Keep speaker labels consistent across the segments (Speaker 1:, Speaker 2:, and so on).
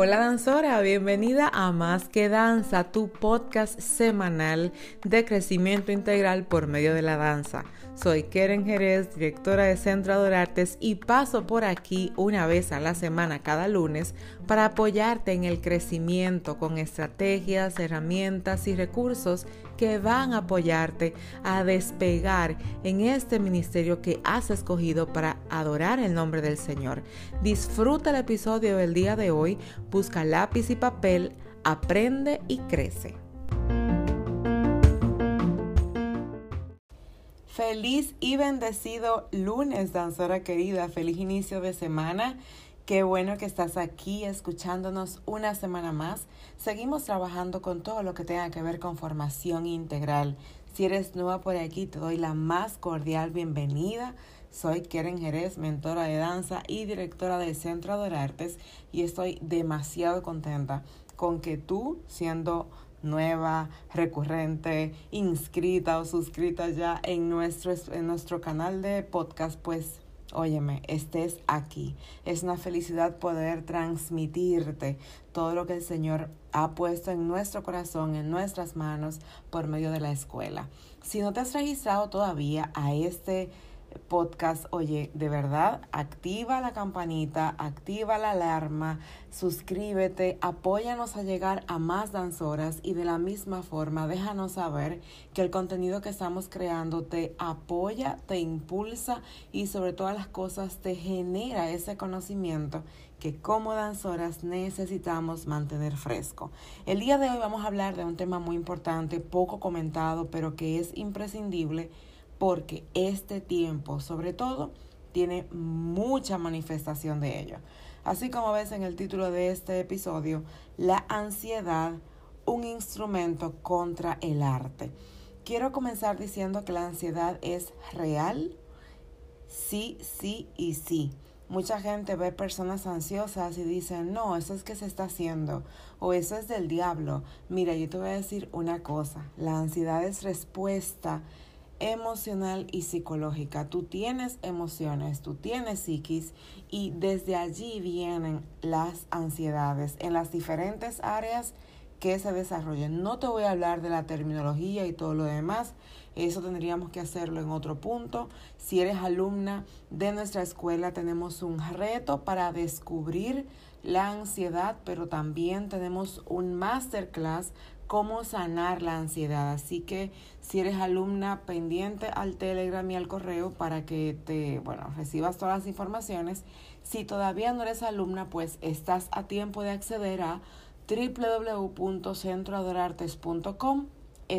Speaker 1: Hola danzora, bienvenida a Más que Danza, tu podcast semanal de crecimiento integral por medio de la danza. Soy Keren Jerez, directora de Centro Adorartes y paso por aquí una vez a la semana cada lunes para apoyarte en el crecimiento con estrategias, herramientas y recursos que van a apoyarte a despegar en este ministerio que has escogido para adorar el nombre del Señor. Disfruta el episodio del día de hoy, busca lápiz y papel, aprende y crece. Feliz y bendecido lunes, danzora querida. Feliz inicio de semana. Qué bueno que estás aquí escuchándonos una semana más. Seguimos trabajando con todo lo que tenga que ver con formación integral. Si eres nueva por aquí, te doy la más cordial bienvenida. Soy Keren Jerez, mentora de danza y directora del Centro de Artes y estoy demasiado contenta con que tú, siendo nueva, recurrente, inscrita o suscrita ya en nuestro, en nuestro canal de podcast, pues óyeme, estés aquí. Es una felicidad poder transmitirte todo lo que el Señor ha puesto en nuestro corazón, en nuestras manos, por medio de la escuela. Si no te has registrado todavía a este podcast, oye, de verdad, activa la campanita, activa la alarma, suscríbete, apóyanos a llegar a más danzoras y de la misma forma déjanos saber que el contenido que estamos creando te apoya, te impulsa y sobre todas las cosas te genera ese conocimiento que como danzoras necesitamos mantener fresco. El día de hoy vamos a hablar de un tema muy importante, poco comentado, pero que es imprescindible porque este tiempo, sobre todo, tiene mucha manifestación de ello. Así como ves en el título de este episodio, la ansiedad, un instrumento contra el arte. Quiero comenzar diciendo que la ansiedad es real, sí, sí y sí. Mucha gente ve personas ansiosas y dicen, no, eso es que se está haciendo o eso es del diablo. Mira, yo te voy a decir una cosa, la ansiedad es respuesta emocional y psicológica. Tú tienes emociones, tú tienes psiquis y desde allí vienen las ansiedades en las diferentes áreas que se desarrollan. No te voy a hablar de la terminología y todo lo demás, eso tendríamos que hacerlo en otro punto. Si eres alumna de nuestra escuela, tenemos un reto para descubrir la ansiedad, pero también tenemos un masterclass cómo sanar la ansiedad. Así que si eres alumna pendiente al Telegram y al correo para que te, bueno, recibas todas las informaciones. Si todavía no eres alumna, pues estás a tiempo de acceder a www.centroadorartes.com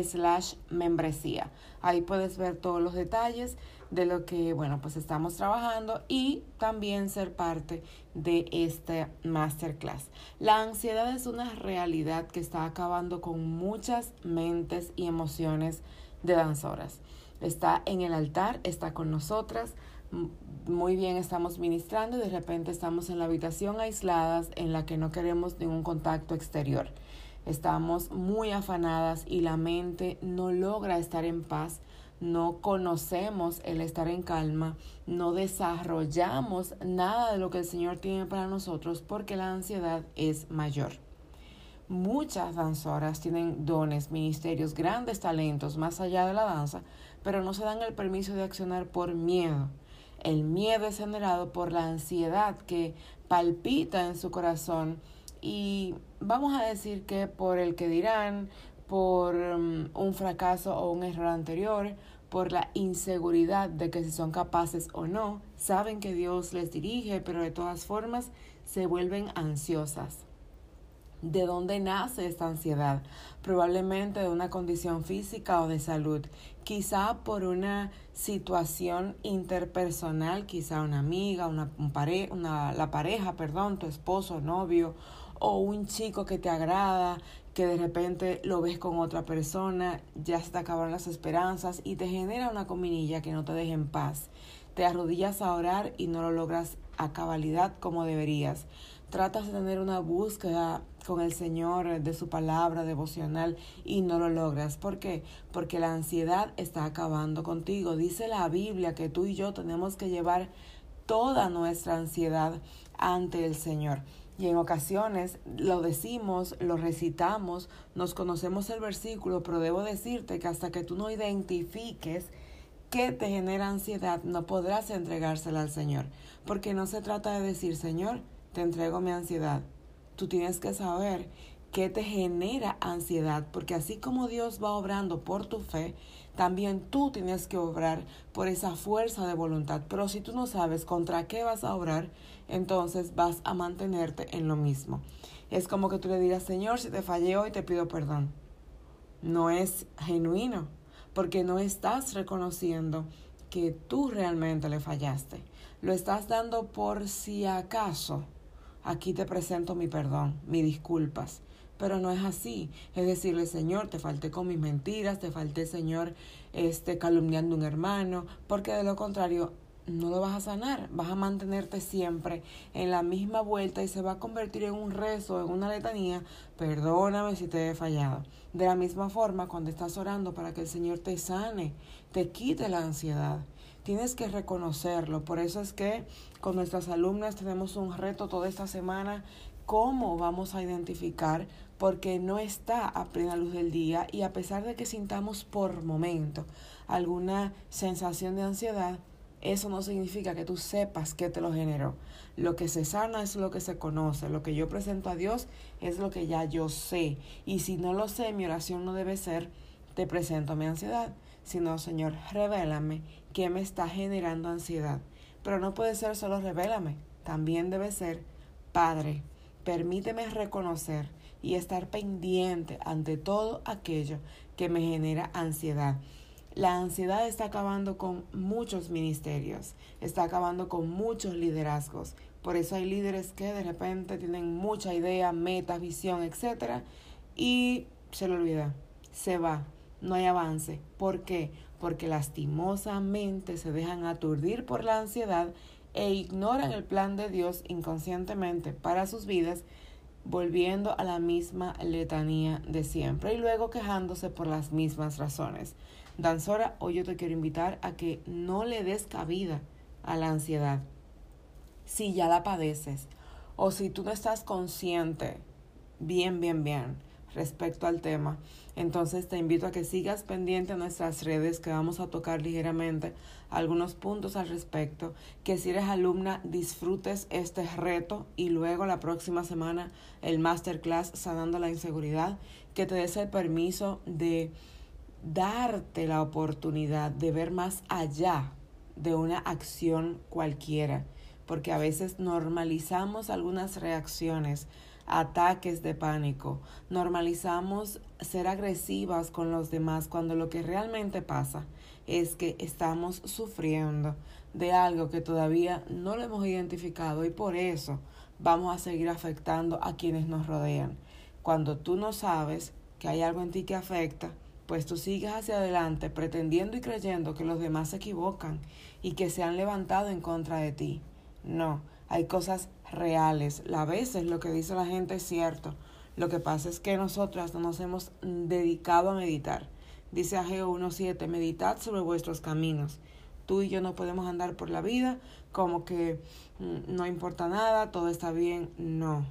Speaker 1: slash membresía. Ahí puedes ver todos los detalles de lo que, bueno, pues estamos trabajando y también ser parte de este masterclass. La ansiedad es una realidad que está acabando con muchas mentes y emociones de danzoras. Está en el altar, está con nosotras, muy bien estamos ministrando y de repente estamos en la habitación aisladas en la que no queremos ningún contacto exterior. Estamos muy afanadas y la mente no logra estar en paz no conocemos el estar en calma, no desarrollamos nada de lo que el Señor tiene para nosotros porque la ansiedad es mayor. Muchas danzoras tienen dones, ministerios, grandes talentos más allá de la danza, pero no se dan el permiso de accionar por miedo. El miedo es generado por la ansiedad que palpita en su corazón y vamos a decir que por el que dirán, por um, un fracaso o un error anterior, por la inseguridad de que si son capaces o no, saben que Dios les dirige, pero de todas formas se vuelven ansiosas. ¿De dónde nace esta ansiedad? Probablemente de una condición física o de salud, quizá por una situación interpersonal, quizá una amiga, una, una la pareja, perdón, tu esposo, novio, o un chico que te agrada, que de repente lo ves con otra persona, ya se te acabaron las esperanzas y te genera una cominilla que no te deja en paz. Te arrodillas a orar y no lo logras a cabalidad como deberías. tratas de tener una búsqueda con el Señor de su palabra devocional y no lo logras. ¿Por qué? Porque la ansiedad está acabando contigo. Dice la Biblia que tú y yo tenemos que llevar toda nuestra ansiedad ante el Señor. Y en ocasiones lo decimos, lo recitamos, nos conocemos el versículo, pero debo decirte que hasta que tú no identifiques qué te genera ansiedad, no podrás entregársela al Señor. Porque no se trata de decir, Señor, te entrego mi ansiedad. Tú tienes que saber qué te genera ansiedad, porque así como Dios va obrando por tu fe, también tú tienes que obrar por esa fuerza de voluntad. Pero si tú no sabes contra qué vas a obrar, entonces vas a mantenerte en lo mismo. Es como que tú le digas, Señor, si te fallé hoy, te pido perdón. No es genuino, porque no estás reconociendo que tú realmente le fallaste. Lo estás dando por si acaso. Aquí te presento mi perdón, mis disculpas. Pero no es así. Es decirle, Señor, te falté con mis mentiras, te falté, Señor, este, calumniando un hermano, porque de lo contrario no lo vas a sanar, vas a mantenerte siempre en la misma vuelta y se va a convertir en un rezo, en una letanía, perdóname si te he fallado. De la misma forma, cuando estás orando para que el Señor te sane, te quite la ansiedad, tienes que reconocerlo. Por eso es que con nuestras alumnas tenemos un reto toda esta semana, cómo vamos a identificar porque no está a plena luz del día y a pesar de que sintamos por momento alguna sensación de ansiedad, eso no significa que tú sepas que te lo generó. Lo que se sana es lo que se conoce. Lo que yo presento a Dios es lo que ya yo sé. Y si no lo sé, mi oración no debe ser, te presento mi ansiedad, sino, Señor, revélame qué me está generando ansiedad. Pero no puede ser solo revélame, también debe ser, Padre, permíteme reconocer y estar pendiente ante todo aquello que me genera ansiedad. La ansiedad está acabando con muchos ministerios, está acabando con muchos liderazgos. Por eso hay líderes que de repente tienen mucha idea, meta, visión, etc. Y se lo olvida, se va, no hay avance. ¿Por qué? Porque lastimosamente se dejan aturdir por la ansiedad e ignoran el plan de Dios inconscientemente para sus vidas volviendo a la misma letanía de siempre y luego quejándose por las mismas razones. Danzora, hoy yo te quiero invitar a que no le des cabida a la ansiedad. Si ya la padeces o si tú no estás consciente, bien, bien, bien, respecto al tema, entonces te invito a que sigas pendiente a nuestras redes que vamos a tocar ligeramente algunos puntos al respecto, que si eres alumna disfrutes este reto y luego la próxima semana el masterclass sanando la inseguridad, que te des el permiso de darte la oportunidad de ver más allá de una acción cualquiera, porque a veces normalizamos algunas reacciones ataques de pánico. Normalizamos ser agresivas con los demás cuando lo que realmente pasa es que estamos sufriendo de algo que todavía no lo hemos identificado y por eso vamos a seguir afectando a quienes nos rodean. Cuando tú no sabes que hay algo en ti que afecta, pues tú sigues hacia adelante pretendiendo y creyendo que los demás se equivocan y que se han levantado en contra de ti. No, hay cosas reales. A veces lo que dice la gente es cierto. Lo que pasa es que nosotras no nos hemos dedicado a meditar. Dice Ageo 1.7, meditad sobre vuestros caminos. Tú y yo no podemos andar por la vida como que mm, no importa nada, todo está bien. No.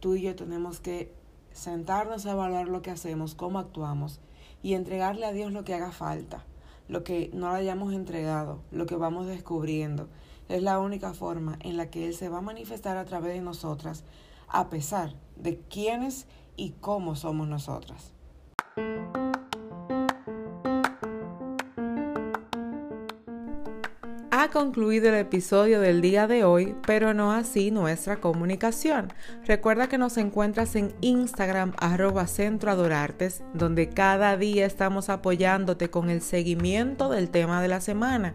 Speaker 1: Tú y yo tenemos que sentarnos a evaluar lo que hacemos, cómo actuamos y entregarle a Dios lo que haga falta, lo que no le hayamos entregado, lo que vamos descubriendo. Es la única forma en la que Él se va a manifestar a través de nosotras, a pesar de quiénes y cómo somos nosotras. Ha concluido el episodio del día de hoy, pero no así nuestra comunicación. Recuerda que nos encuentras en Instagram arroba Centro Adorartes, donde cada día estamos apoyándote con el seguimiento del tema de la semana.